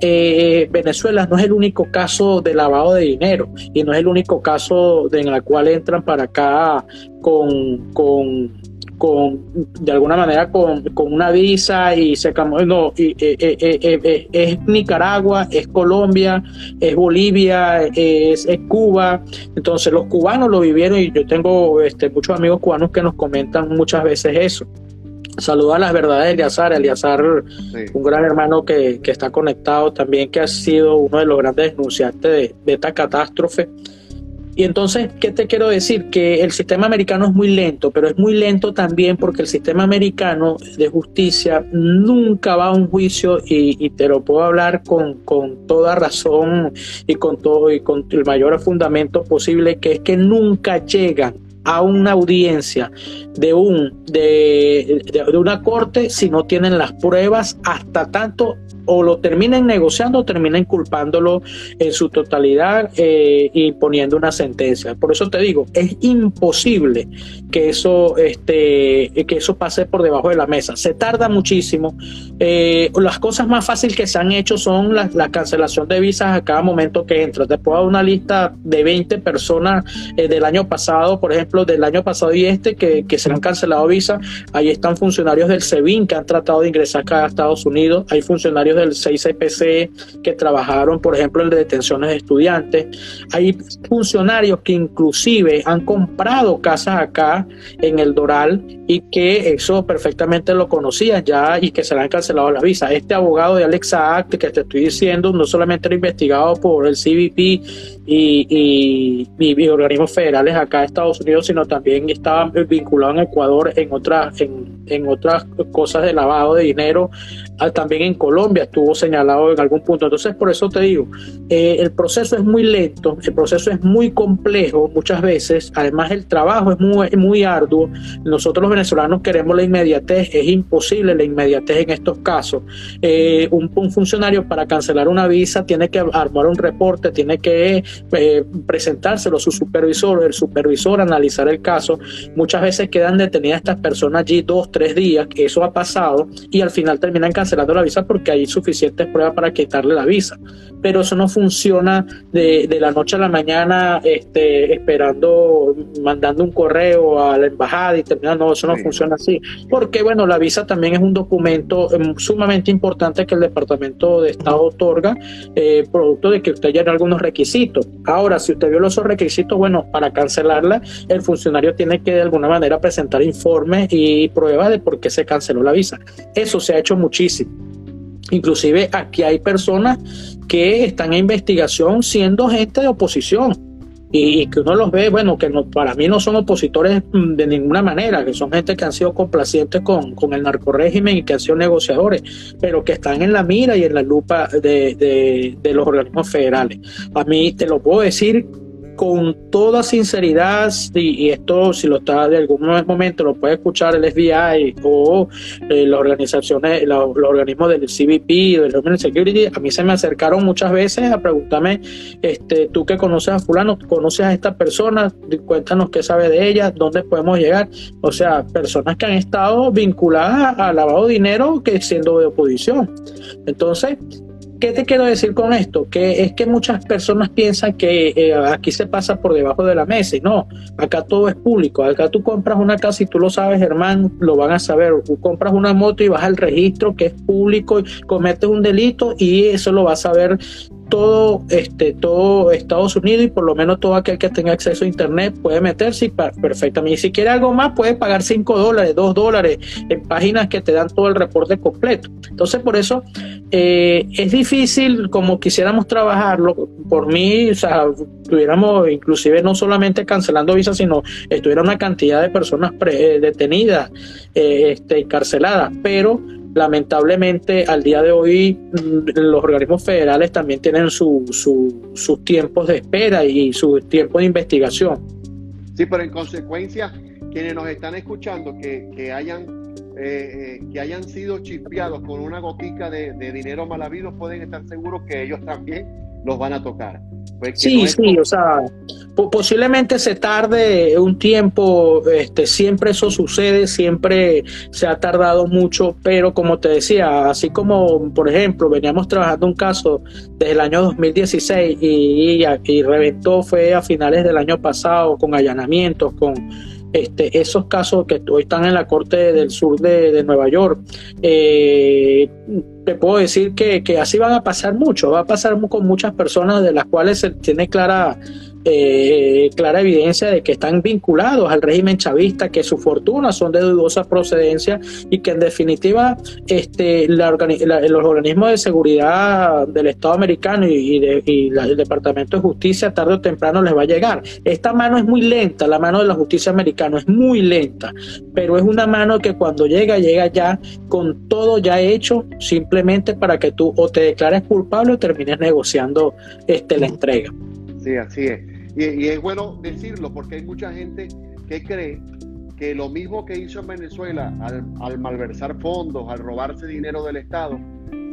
eh, Venezuela no es el único caso de lavado de dinero y no es el único caso en el cual entran para acá con, con con de alguna manera con, una visa y se no, y, eh, eh, eh, es Nicaragua, es Colombia, es Bolivia, es, Cuba. Entonces los cubanos lo vivieron y yo tengo este, muchos amigos cubanos que nos comentan muchas veces eso. Saluda a las verdades de Eliazar, Eliazar, un gran hermano que, que, está conectado también, que ha sido uno de los grandes denunciantes de, de esta catástrofe. Y entonces, ¿qué te quiero decir? Que el sistema americano es muy lento, pero es muy lento también porque el sistema americano de justicia nunca va a un juicio y, te lo puedo hablar con, con, toda razón y con todo y con el mayor fundamento posible, que es que nunca llegan a una audiencia de un de, de una corte si no tienen las pruebas hasta tanto o lo terminen negociando o terminen culpándolo en su totalidad eh, y poniendo una sentencia. Por eso te digo, es imposible que eso, este, que eso pase por debajo de la mesa. Se tarda muchísimo. Eh, las cosas más fáciles que se han hecho son la, cancelación de visas a cada momento que entra. Te puedo dar una lista de 20 personas eh, del año pasado, por ejemplo, del año pasado y este, que, que se han cancelado visas. Ahí están funcionarios del SEBIN que han tratado de ingresar acá a Estados Unidos. Hay funcionarios del 6CPC que trabajaron, por ejemplo, en detenciones de estudiantes. Hay funcionarios que inclusive han comprado casas acá en el Doral y que eso perfectamente lo conocían ya y que se le han cancelado la visa. Este abogado de Alexa Act que te estoy diciendo no solamente era investigado por el CBP y, y, organismos federales acá en Estados Unidos, sino también estaba vinculado en Ecuador en otras, en, en otras cosas de lavado de dinero también en Colombia estuvo señalado en algún punto. Entonces, por eso te digo, eh, el proceso es muy lento, el proceso es muy complejo muchas veces, además el trabajo es muy, muy arduo. Nosotros los venezolanos queremos la inmediatez, es imposible la inmediatez en estos casos. Eh, un, funcionario para cancelar una visa tiene que armar un reporte, tiene que eh, presentárselo a su supervisor, el supervisor analizar el caso. Muchas veces quedan detenidas estas personas allí dos, tres días, eso ha pasado, y al final terminan cancelando la visa porque hay suficientes pruebas para quitarle la visa. Pero eso no funciona de, de la noche a la mañana este, esperando, mandando un correo a la embajada y terminando. No, eso no funciona así. Porque, bueno, la visa también es un documento em, sumamente importante que el Departamento de Estado otorga, eh, producto de que usted llene algunos requisitos. Ahora, si usted violó esos requisitos, bueno, para cancelarla, el funcionario tiene que de alguna manera presentar informes y pruebas de por qué se canceló la visa. Eso se ha hecho muchísimo Inclusive aquí hay personas que están en investigación siendo gente de oposición y, que uno los ve, bueno, que no, para mí no son opositores mm, de ninguna manera, que son gente que han sido complacientes con, con el narcorégimen y que han sido negociadores, pero que están en la mira y en la lupa de, de, de los organismos federales. A mí te lo puedo decir con toda sinceridad, y, esto si lo está de algún momento lo puede escuchar el FBI o eh, las organizaciones, los, organismos del CBP, del Homeland Security, a mí se me acercaron muchas veces a preguntarme, este, tú que conoces a fulano, conoces a esta persona, cuéntanos qué sabe de ella, dónde podemos llegar. O sea, personas que han estado vinculadas a lavado de dinero que siendo de oposición. Entonces, ¿Qué te quiero decir con esto? Que es que muchas personas piensan que eh, aquí se pasa por debajo de la mesa y no, acá todo es público. Acá tú compras una casa y tú lo sabes, Germán, lo van a saber. Tú compras una moto y vas al registro que es público y cometes un delito y eso lo vas a ver todo, este, todo Estados Unidos y por lo menos todo aquel que tenga acceso a Internet puede meterse perfectamente. Y si quiere algo más, puede pagar 5 dólares, 2 dólares en páginas que te dan todo el reporte completo. Entonces, por eso eh, es difícil como quisiéramos trabajarlo. Por mí, o sea, tuviéramos inclusive no solamente cancelando visas, sino estuviera una cantidad de personas detenidas, eh, este, encarceladas, pero lamentablemente al día de hoy mm, los organismos federales también tienen su, sus tiempos de espera y su tiempo de investigación. Sí, pero en consecuencia, quienes nos están escuchando que, hayan, eh, eh, que hayan sido chispeados con una gotica de, de dinero mal habido, pueden estar seguros que ellos también los van a tocar. Pues sí, sí, o sea, posiblemente se tarde un tiempo, este, siempre eso sucede, siempre se ha tardado mucho, pero como te decía, así como, por ejemplo, veníamos trabajando un caso desde el año 2016 y, y reventó, fue a finales del año pasado con allanamientos, con este, esos casos que hoy están en la Corte del Sur de, Nueva York, eh, te puedo decir que, que, así van a pasar mucho, va a pasar con muchas personas de las cuales se tiene clara eh, clara evidencia de que están vinculados al régimen chavista, que su fortuna son de dudosa procedencia y que en definitiva este, los organismos de seguridad del Estado americano y, el Departamento de Justicia tarde o temprano les va a llegar. Esta mano es muy lenta, la mano de la justicia americana es muy lenta, pero es una mano que cuando llega, llega ya con todo ya hecho, simplemente para que tú o te declares culpable o termines negociando este, la entrega. Sí, así es. Y, es bueno decirlo porque hay mucha gente que cree lo mismo que hizo en Venezuela al, malversar fondos, al robarse dinero del Estado,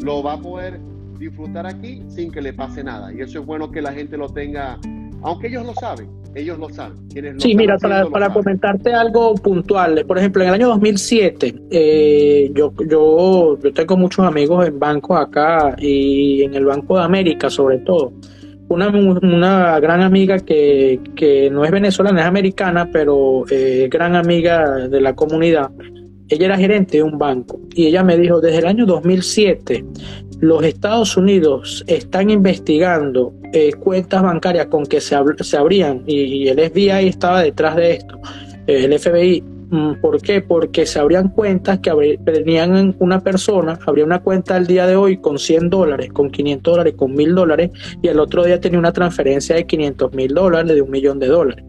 lo va a poder disfrutar aquí sin que le pase nada. Y eso es bueno que la gente lo tenga, aunque ellos lo saben, ellos lo saben. sí, mira, para, para comentarte algo puntual, por ejemplo, en el año 2007, eh, yo, yo, yo tengo muchos amigos en bancos acá y en el Banco de América sobre todo. Una, una gran amiga que, que no es venezolana, es americana, pero eh, gran amiga de la comunidad ella era gerente de un banco y ella me dijo, desde el año 2007 los Estados Unidos están investigando eh, cuentas bancarias con que se, se abrían y, el FBI estaba detrás de esto, el FBI. Mm, ¿Por qué? Porque se abrían cuentas que tenían una persona, abría una cuenta el día de hoy con 100 dólares, con 500 dólares, con 1000 dólares y el otro día tenía una transferencia de 500 mil dólares, de un millón de dólares.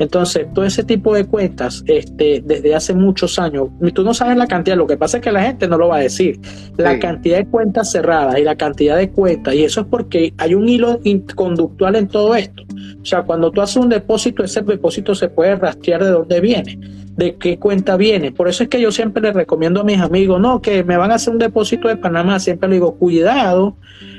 Entonces, todo ese tipo de cuentas, este, desde hace muchos años, tú no sabes la cantidad, lo que pasa es que la gente no lo va a decir, la cantidad de cuentas cerradas y la cantidad de cuentas, y eso es porque hay un hilo conductual en todo esto. O sea, cuando tú haces un depósito, ese depósito se puede rastrear de dónde viene, de qué cuenta viene. Por eso es que yo siempre les recomiendo a mis amigos, no, que me van a hacer un depósito de Panamá, siempre les digo, cuidado,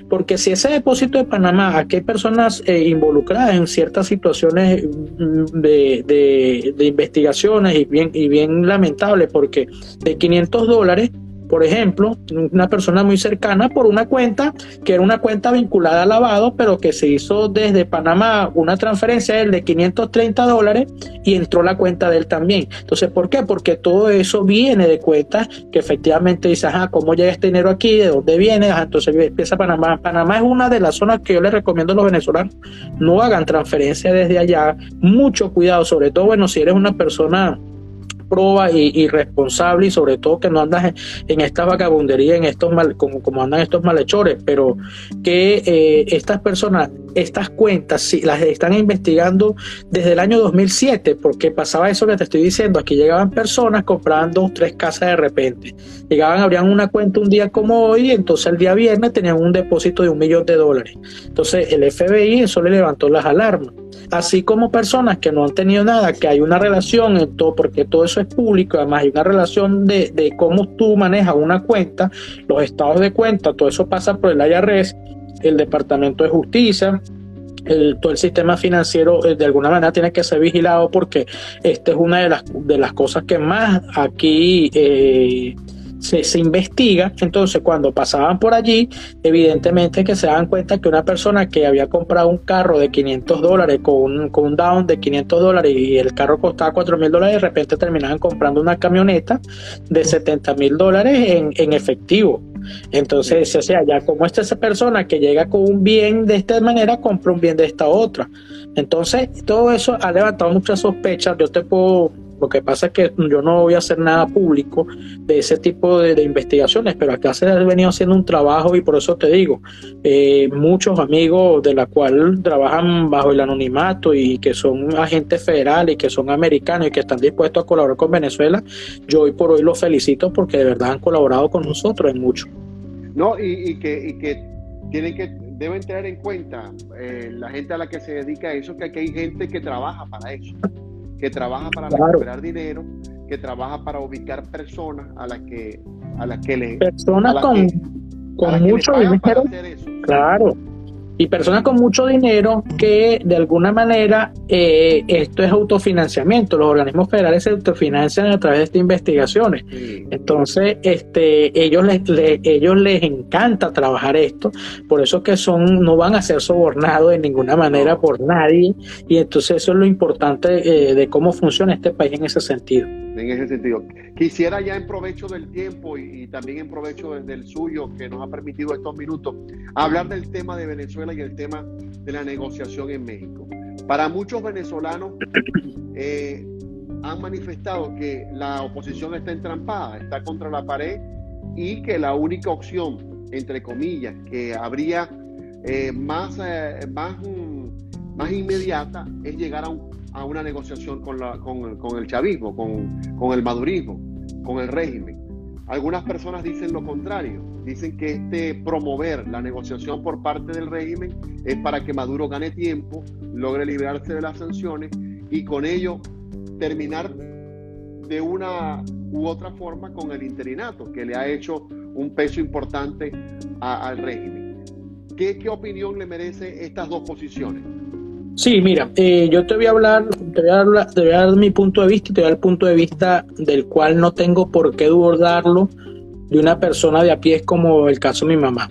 porque si ese depósito de Panamá, aquí hay personas eh, involucradas en ciertas situaciones mm, de, de, investigaciones y bien, y bien lamentable, porque de 500 dólares por ejemplo, una persona muy cercana por una cuenta que era una cuenta vinculada al lavado, pero que se hizo desde Panamá una transferencia de 530 dólares y entró la cuenta de él también. Entonces, ¿por qué? Porque todo eso viene de cuentas que efectivamente dice, ajá, ¿cómo llega este dinero aquí? ¿De dónde viene? entonces empieza Panamá. Panamá es una de las zonas que yo les recomiendo a los venezolanos, no hagan transferencia desde allá. Mucho cuidado, sobre todo, bueno, si eres una persona proba y, responsable y sobre todo que no andas en, esta vagabundería, en estos mal, como, como andan estos malhechores, pero que eh, estas personas, estas cuentas, si las están investigando desde el año 2007, porque pasaba eso que te estoy diciendo, aquí llegaban personas, compraban dos, tres casas de repente, llegaban, abrían una cuenta un día como hoy, entonces el día viernes tenían un depósito de un millón de dólares. Entonces el FBI eso le levantó las alarmas así como personas que no han tenido nada, que hay una relación en todo, porque todo eso es público, además hay una relación de, de cómo tú manejas una cuenta, los estados de cuenta, todo eso pasa por el IRS, el Departamento de Justicia, el, todo el sistema financiero eh, de alguna manera tiene que ser vigilado porque esta es una de las, de las cosas que más aquí eh, se, investiga. Entonces, cuando pasaban por allí, evidentemente que se dan cuenta que una persona que había comprado un carro de 500 dólares con un, con un down de 500 dólares y el carro costaba 4 mil dólares, de repente terminaban comprando una camioneta de 70 mil dólares en, en efectivo. Entonces, o sea, ya como esta esa persona que llega con un bien de esta manera, compra un bien de esta otra. Entonces, todo eso ha levantado muchas sospechas. Yo te puedo lo que pasa es que yo no voy a hacer nada público de ese tipo de, investigaciones, pero acá se ha venido haciendo un trabajo y por eso te digo, eh, muchos amigos de la cual trabajan bajo el anonimato y que son agentes federales y que son americanos y que están dispuestos a colaborar con Venezuela, yo hoy por hoy los felicito porque de verdad han colaborado con nosotros en mucho. No, y, que, y que tienen que deben tener en cuenta eh, la gente a la que se dedica a eso, que aquí hay gente que trabaja para eso que trabaja para recuperar dinero, que trabaja para ubicar personas a las que a las que le personas con, con mucho dinero. Claro y personas con mucho dinero que de alguna manera eh, esto es autofinanciamiento. Los organismos federales se autofinancian a través de estas investigaciones. Entonces, este, ellos les, ellos les encanta trabajar esto, por eso que son, no van a ser sobornados de ninguna manera por nadie. Y entonces eso es lo importante eh, de cómo funciona este país en ese sentido en ese sentido. Quisiera ya en provecho del tiempo y, también en provecho del, suyo que nos ha permitido estos minutos, hablar del tema de Venezuela y el tema de la negociación en México. Para muchos venezolanos eh, han manifestado que la oposición está entrampada, está contra la pared y que la única opción, entre comillas, que habría eh, más, eh, más, mm, más inmediata es llegar a un a una negociación con, el chavismo, con, el madurismo, con el régimen. Algunas personas dicen lo contrario, dicen que este promover la negociación por parte del régimen es para que Maduro gane tiempo, logre liberarse de las sanciones y con ello terminar de una u otra forma con el interinato, que le ha hecho un peso importante al régimen. ¿Qué, ¿Qué opinión le merece estas dos posiciones? Sí, mira, eh, yo te voy a hablar, te voy a, hablar, te voy a dar mi punto de vista y te voy a dar el punto de vista del cual no tengo por qué dudarlo de una persona de a pie como el caso de mi mamá.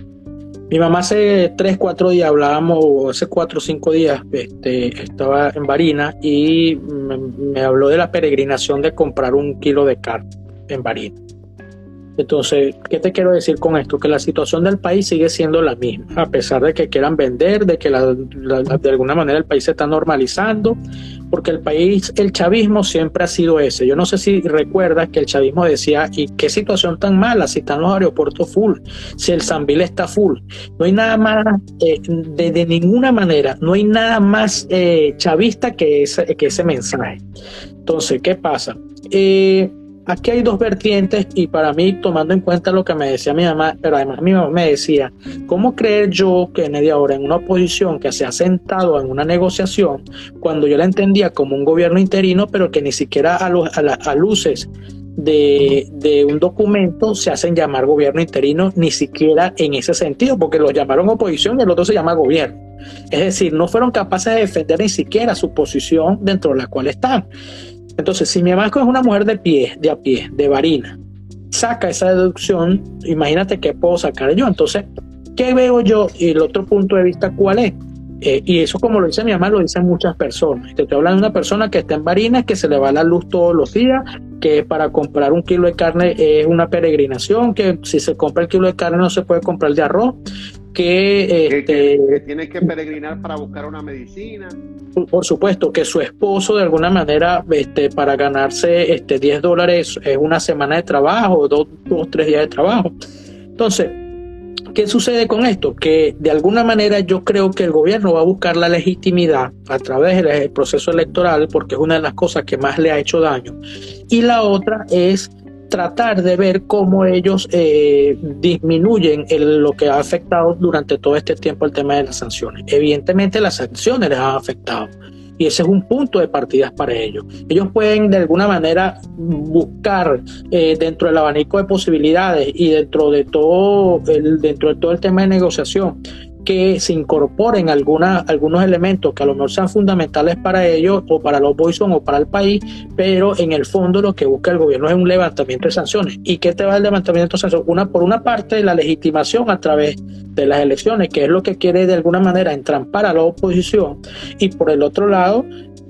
Mi mamá hace tres, cuatro días hablábamos, hace cuatro o cinco días, este, estaba en Barina y me, me habló de la peregrinación de comprar un kilo de carne en Barina. Entonces, ¿qué te quiero decir con esto? Que la situación del país sigue siendo la misma, a pesar de que quieran vender, de que de alguna manera el país se está normalizando, porque el país, el chavismo siempre ha sido ese. Yo no sé si recuerdas que el chavismo decía, ¿y qué situación tan mala si están los aeropuertos full? Si el Sanvil está full. No hay nada más, eh, de, ninguna manera, no hay nada más eh, chavista que ese, que ese mensaje. Entonces, ¿qué pasa? Eh, aquí hay dos vertientes y para mí, tomando en cuenta lo que me decía mi mamá, pero además mi mamá me decía, ¿cómo creer yo que media hora en una oposición que se ha sentado en una negociación cuando yo la entendía como un gobierno interino, pero que ni siquiera a, a, luces de, un documento se hacen llamar gobierno interino, ni siquiera en ese sentido, porque lo llamaron oposición y el otro se llama gobierno. Es decir, no fueron capaces de defender ni siquiera su posición dentro de la cual están. Entonces, si mi mamá es una mujer de pie, de a pie, de varina, saca esa deducción, imagínate qué puedo sacar yo. Entonces, ¿qué veo yo? Y el otro punto de vista, ¿cuál es? Eh, y eso, como lo dice mi mamá, lo dicen muchas personas. Te estoy hablando de una persona que está en Barinas, que se le va la luz todos los días, que para comprar un kilo de carne es una peregrinación, que si se compra el kilo de carne no se puede comprar de arroz, que, este, tiene que peregrinar para buscar una medicina. Por supuesto, que su esposo de alguna manera, este, para ganarse este, 10 dólares es una semana de trabajo, dos, dos, tres días de trabajo. Entonces, ¿qué sucede con esto? Que de alguna manera yo creo que el gobierno va a buscar la legitimidad a través del proceso electoral, porque es una de las cosas que más le ha hecho daño. Y la otra es tratar de ver cómo ellos eh, disminuyen lo que ha afectado durante todo este tiempo el tema de las sanciones. Evidentemente las sanciones les han afectado y ese es un punto de partida para ellos. Ellos pueden de alguna manera buscar eh, dentro del abanico de posibilidades y dentro de todo el, dentro de todo el tema de negociación que se incorporen algunos elementos que a lo mejor sean fundamentales para ellos o para la oposición o para el país, pero en el fondo lo que busca el gobierno es un levantamiento de sanciones. ¿Y qué te va el levantamiento de sanciones? Una, por una parte, la legitimación a través de las elecciones, que es lo que quiere de alguna manera entrampar a la oposición, y por el otro lado,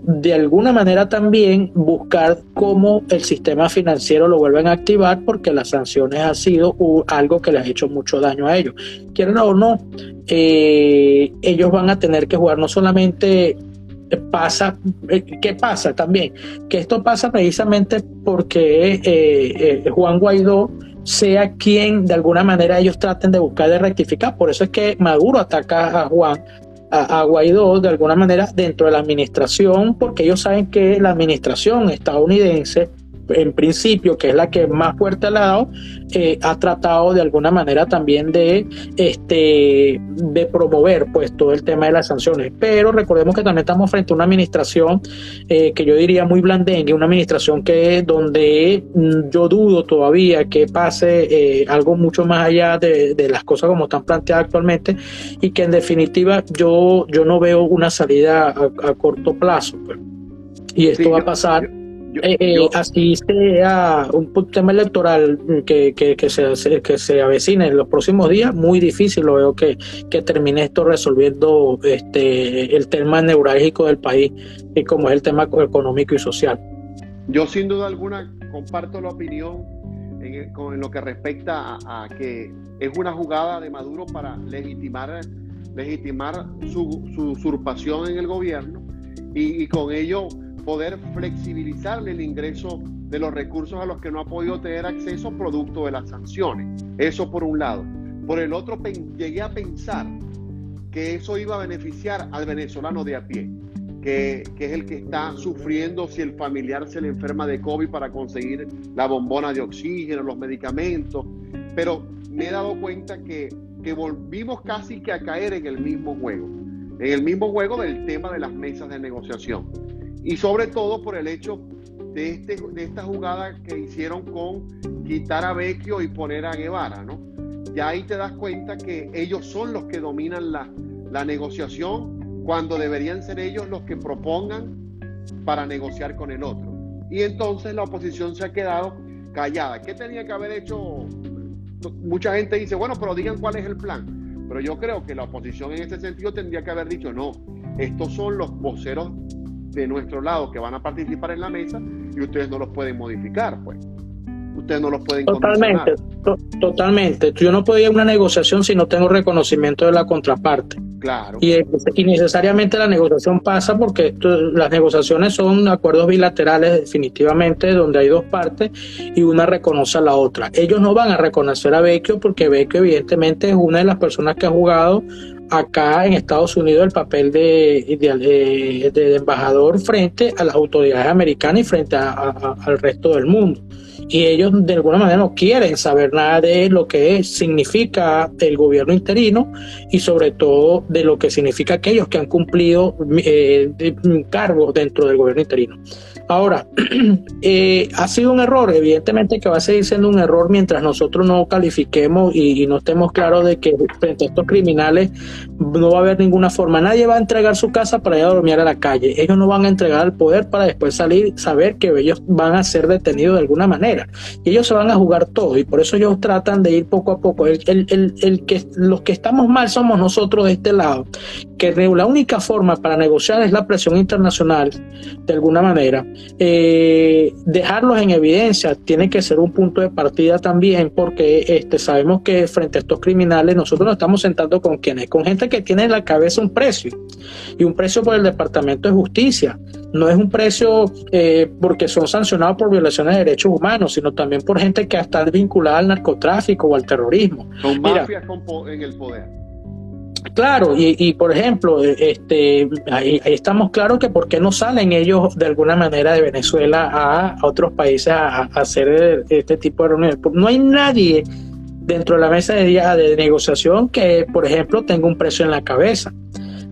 de alguna manera también buscar cómo el sistema financiero lo vuelven a activar porque las sanciones ha sido algo que les ha hecho mucho daño a ellos. Quieran o no, eh, ellos van a tener que jugar no solamente pasa, eh, ¿qué pasa también? Que esto pasa precisamente porque eh, Juan Guaidó sea quien de alguna manera ellos traten de buscar de rectificar. Por eso es que Maduro ataca a Juan a, Guaidó de alguna manera dentro de la administración, porque ellos saben que la administración estadounidense en principio, que es la que más fuerte ha dado, eh, ha tratado de alguna manera también de, este, de promover pues todo el tema de las sanciones. Pero recordemos que también estamos frente a una administración eh, que yo diría muy blandengue, una administración que donde mm, yo dudo todavía que pase eh, algo mucho más allá de, las cosas como están planteadas actualmente y que en definitiva yo, yo no veo una salida a, corto plazo. Pues. Y esto va a pasar. Eh, eh, así sea un tema electoral que, que, se, que se avecine en los próximos días, muy difícil lo veo que, que termine esto resolviendo este el tema neurálgico del país, y como es el tema económico y social. Yo sin duda alguna comparto la opinión en, con, lo que respecta a, que es una jugada de Maduro para legitimar, legitimar su, su usurpación en el gobierno y, y con ello poder flexibilizarle el ingreso de los recursos a los que no ha podido tener acceso producto de las sanciones. Eso por un lado. Por el otro, llegué a pensar que eso iba a beneficiar al venezolano de a pie, que, que, es el que está sufriendo si el familiar se le enferma de COVID para conseguir la bombona de oxígeno, los medicamentos. Pero me he dado cuenta que, que volvimos casi que a caer en el mismo juego, en el mismo juego del tema de las mesas de negociación y sobre todo por el hecho de, este, de esta jugada que hicieron con quitar a Vecchio y poner a Guevara, ¿no? Ya ahí te das cuenta que ellos son los que dominan la, la negociación cuando deberían ser ellos los que propongan para negociar con el otro. Y entonces la oposición se ha quedado callada. ¿Qué tenía que haber hecho? Mucha gente dice, bueno, pero digan cuál es el plan. Pero yo creo que la oposición en este sentido tendría que haber dicho, no, estos son los voceros de nuestro lado que van a participar en la mesa y ustedes no los pueden modificar, pues. Ustedes no los pueden Totalmente, totalmente. Yo no puedo ir a una negociación si no tengo reconocimiento de la contraparte. Claro. Y, y necesariamente la negociación pasa porque las negociaciones son acuerdos bilaterales definitivamente donde hay dos partes y una reconoce a la otra. Ellos no van a reconocer a Vecchio porque Vecchio evidentemente es una de las personas que ha jugado acá en Estados Unidos el papel de, de, embajador frente a las autoridades americanas y frente al resto del mundo. Y ellos de alguna manera no quieren saber nada de lo que significa el gobierno interino y sobre todo de lo que significa aquellos que han cumplido eh, cargos dentro del gobierno interino. Ahora, eh, ha sido un error, evidentemente que va a seguir siendo un error mientras nosotros no califiquemos y, no estemos claros de que frente a estos criminales no va a haber ninguna forma. Nadie va a entregar su casa para ir a dormir a la calle. Ellos no van a entregar el poder para después salir, saber que ellos van a ser detenidos de alguna manera. Y ellos se van a jugar todo y por eso ellos tratan de ir poco a poco. El, que, los que estamos mal somos nosotros de este lado, que la única forma para negociar es la presión internacional, de alguna manera eh, dejarlos en evidencia tiene que ser un punto de partida también porque este, sabemos que frente a estos criminales nosotros nos estamos sentando con quienes, con gente que tiene en la cabeza un precio y un precio por el Departamento de Justicia. No es un precio eh, porque son sancionados por violaciones de derechos humanos, sino también por gente que está vinculada al narcotráfico o al terrorismo. Son mafias en el poder. Claro, y, por ejemplo, e, este, ahí, estamos claros que por qué no salen ellos de alguna manera de Venezuela a, otros países a, hacer este tipo de reuniones. No hay nadie dentro de la mesa de, de negociación que, por ejemplo, tenga un precio en la cabeza.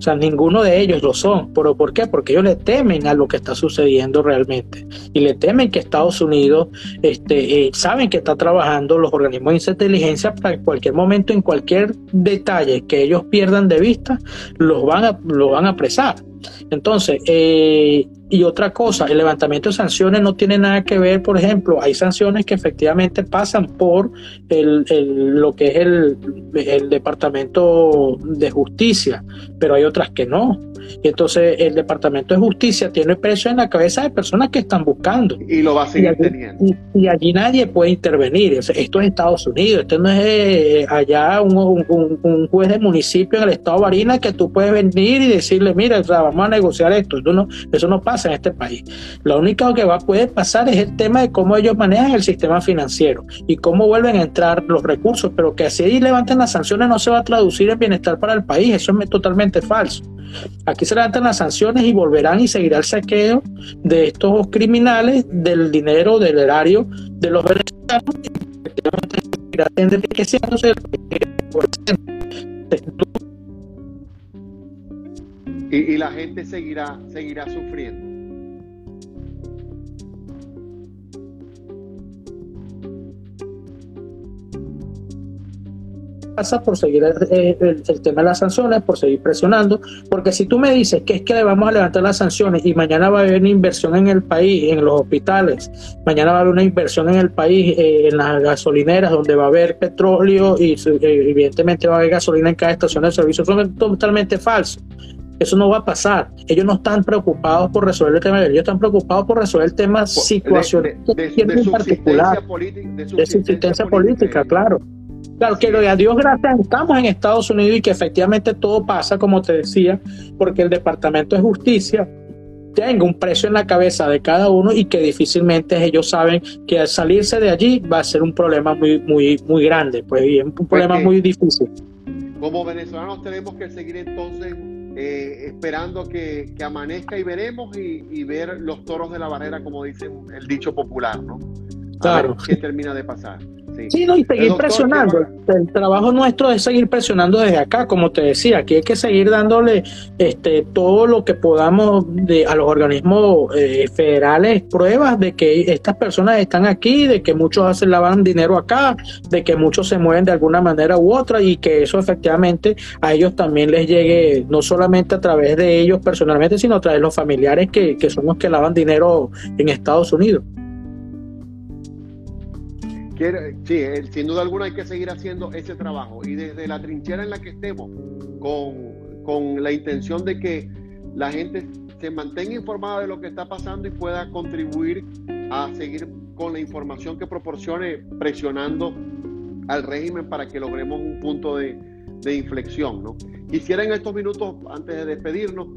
O sea, ninguno de ellos lo son. ¿Pero por qué? Porque ellos le temen a lo que está sucediendo realmente. Y le temen que Estados Unidos este, eh, saben que está trabajando los organismos de inteligencia para cualquier momento, en cualquier detalle que ellos pierdan de vista, los van a, lo van a apresar. Entonces, eh, y otra cosa, el levantamiento de sanciones no tiene nada que ver, por ejemplo, hay sanciones que efectivamente pasan por el, lo que es el, el Departamento de Justicia, pero hay otras que no. Y entonces el Departamento de Justicia tiene precio en la cabeza de personas que están buscando. Y lo va a seguir teniendo. Y, allí nadie puede intervenir. esto es Estados Unidos, esto no es eh, allá un, juez de municipio en el estado de Barinas que tú puedes venir y decirle, mira, vamos a negociar esto. Eso no, eso no pasa en este país. Lo único que va poder pasar es el tema de cómo ellos manejan el sistema financiero y cómo vuelven a entrar los recursos, pero que así levanten las sanciones no se va a traducir en bienestar para el país. Eso es totalmente falso. Aquí se levantan las sanciones y volverán y seguirá el saqueo de estos criminales del dinero, del erario de los venezolanos y, y la gente seguirá, seguirá sufriendo. Pasa por seguir eh, el, tema de las sanciones, por seguir presionando, porque si tú me dices que es que le vamos a levantar las sanciones y mañana va a haber una inversión en el país, en los hospitales, mañana va a haber una inversión en el país, eh, en las gasolineras, donde va a haber petróleo y eh, evidentemente va a haber gasolina en cada estación de servicio, eso es totalmente falso. Eso no va a pasar. Ellos no están preocupados por resolver el tema, ellos están preocupados por resolver el tema situacional de, particular, de subsistencia política, claro. Claro, que a Dios gracias estamos en Estados Unidos y que efectivamente todo pasa, como te decía, porque el Departamento de Justicia tenga un precio en la cabeza de cada uno y que difícilmente ellos saben que al salirse de allí va a ser un problema muy, muy, muy grande, pues y un problema muy difícil. Como venezolanos tenemos que seguir entonces eh, esperando que, amanezca y veremos y, ver los toros de la barrera, como dice el dicho popular, ¿no? claro. qué termina de pasar. Sí, no, y seguir presionando. El trabajo nuestro es seguir presionando desde acá, como te decía, aquí hay que seguir dándole este todo lo que podamos de, a los organismos eh, federales pruebas de que estas personas están aquí, de que muchos hacen lavan dinero acá, de que muchos se mueven de alguna manera u otra y que eso efectivamente a ellos también les llegue no solamente a través de ellos personalmente, sino a través de los familiares que, que son los que lavan dinero en Estados Unidos sí, sin duda alguna hay que seguir haciendo ese trabajo y desde la trinchera en la que estemos, con, con la intención de que la gente se mantenga informada de lo que está pasando y pueda contribuir a seguir con la información que proporcione, presionando al régimen para que logremos un punto de, de inflexión. ¿no? Quisiera en estos minutos, antes de despedirnos,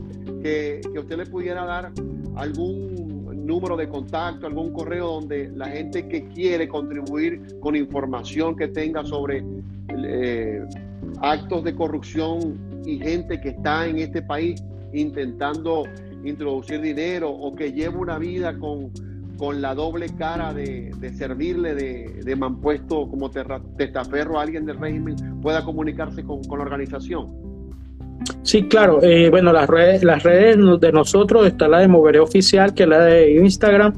que, que usted le pudiera dar algún número de contacto, algún correo donde la gente que quiere contribuir con información que tenga sobre eh, actos de corrupción y gente que está en este país intentando introducir dinero o que lleva una vida con, con la doble cara de, servirle de, de, mampuesto como testaferro a alguien del régimen, pueda comunicarse con, con la organización. Sí, claro. Eh, bueno, las redes, las redes de nosotros está la de Moveré Oficial, que es la de Instagram.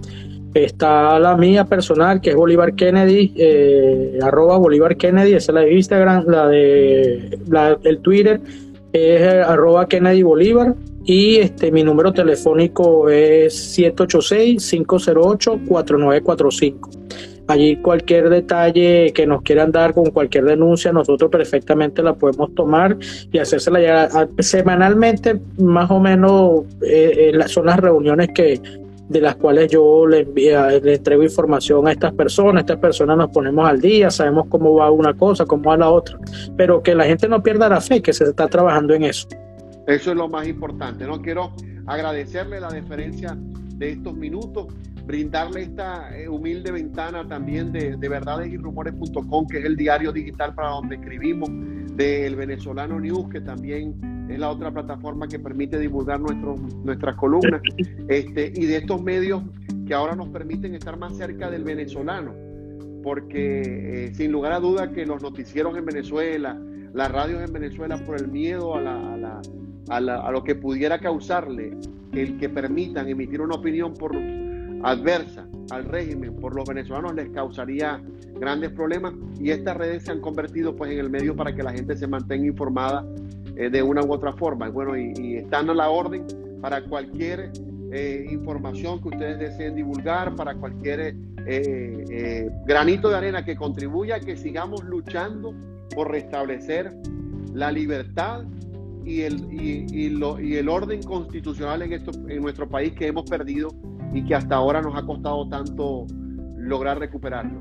Está la mía personal, que es Bolívar Kennedy, eh, arroba Bolívar Kennedy, esa es la de Instagram. La de el Twitter es arroba Kennedy Bolívar. Y este, mi número telefónico es 786-508-4945. Allí cualquier detalle que nos quieran dar con cualquier denuncia, nosotros perfectamente la podemos tomar y hacérsela ya semanalmente, más o menos eh, eh, son las reuniones que de las cuales yo le, envío, le entrego información a estas personas, estas personas nos ponemos al día, sabemos cómo va una cosa, cómo va la otra, pero que la gente no pierda la fe, que se está trabajando en eso. Eso es lo más importante, no quiero agradecerle la deferencia de estos minutos brindarle esta eh, humilde ventana también de, de verdadesyrumores.com, que es el diario digital para donde escribimos, del venezolano News, que también es la otra plataforma que permite divulgar nuestros, nuestras columnas, este, y de estos medios que ahora nos permiten estar más cerca del venezolano, porque eh, sin lugar a duda que los noticieros en Venezuela, las radios en Venezuela, por el miedo a, la, a, la, a lo que pudiera causarle el que permitan emitir una opinión por adversa al régimen por los venezolanos les causaría grandes problemas y estas redes se han convertido pues en el medio para que la gente se mantenga informada eh, de una u otra forma. Bueno, y, están a la orden para cualquier eh, información que ustedes deseen divulgar, para cualquier eh, granito de arena que contribuya a que sigamos luchando por restablecer la libertad y el, y, y el orden constitucional en nuestro país que hemos perdido y que hasta ahora nos ha costado tanto lograr recuperarlo.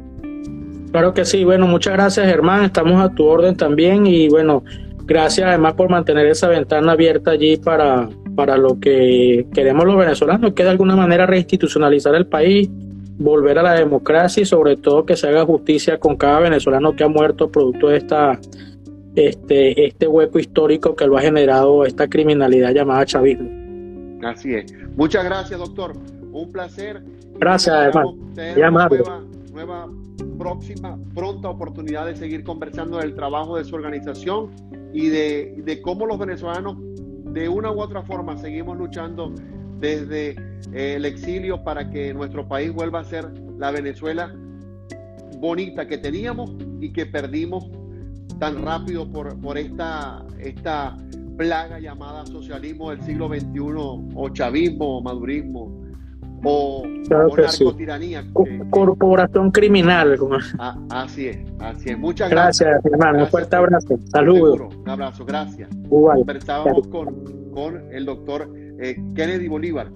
Claro que sí, bueno, muchas gracias Germán, estamos a tu orden también y bueno, gracias además por mantener esa ventana abierta allí para, para lo que queremos los venezolanos, que de alguna manera reinstitucionalizar el país, volver a la democracia y sobre todo que se haga justicia con cada venezolano que ha muerto producto de esta este, este hueco histórico que lo ha generado esta criminalidad llamada chavismo. Así es. Muchas gracias, doctor. Un placer. Gracias, hermano. Nueva, nueva próxima, pronta oportunidad de seguir conversando del trabajo de su organización y de, de cómo los venezolanos de una u otra forma seguimos luchando desde eh, el exilio para que nuestro país vuelva a ser la Venezuela bonita que teníamos y que perdimos tan rápido por, por esta, esta plaga llamada socialismo del siglo XXI o chavismo o madurismo o, narcotiranía. Corporación criminal. Ah, así es, así es. Muchas gracias. Gracias, hermano. un fuerte abrazo. Saludos. Un abrazo, gracias. Conversábamos con, con, el doctor eh, Kennedy Bolívar,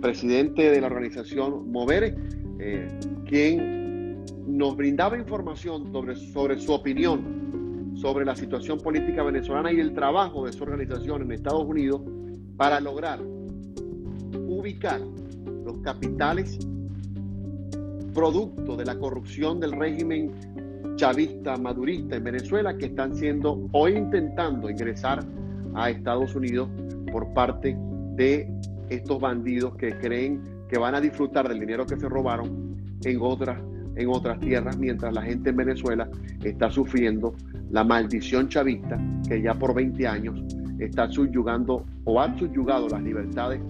presidente de la organización Movere, eh, quien nos brindaba información sobre, sobre su opinión sobre la situación política venezolana y el trabajo de su organización en Estados Unidos para lograr ubicar los capitales producto de la corrupción del régimen chavista madurista en Venezuela que están siendo o intentando ingresar a Estados Unidos por parte de estos bandidos que creen que van a disfrutar del dinero que se robaron en otras en otras tierras, mientras la gente en Venezuela está sufriendo la maldición chavista que ya por 20 años está subyugando o ha subyugado las libertades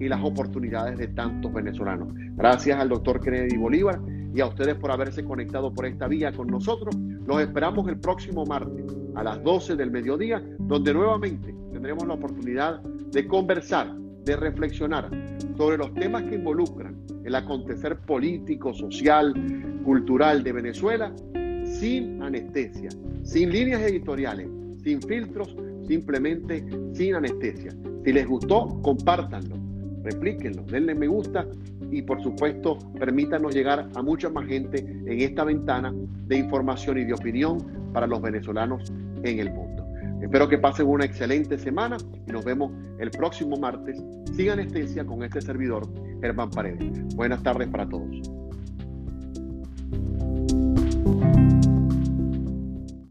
y las oportunidades de tantos venezolanos. Gracias al doctor Kennedy Bolívar y a ustedes por haberse conectado por esta vía con nosotros. Los esperamos el próximo martes a las 12 del mediodía, donde nuevamente tendremos la oportunidad de conversar, de reflexionar sobre los temas que involucran el acontecer político, social, cultural de Venezuela, sin anestesia, sin líneas editoriales, sin filtros, simplemente sin anestesia. Si les gustó, compártanlo, replíquenlo, denle me gusta y por supuesto permítanos llegar a mucha más gente en esta ventana de información y de opinión para los venezolanos en el mundo. Espero que pasen una excelente semana y nos vemos el próximo martes sin anestesia con este servidor, Germán Paredes. Buenas tardes para todos.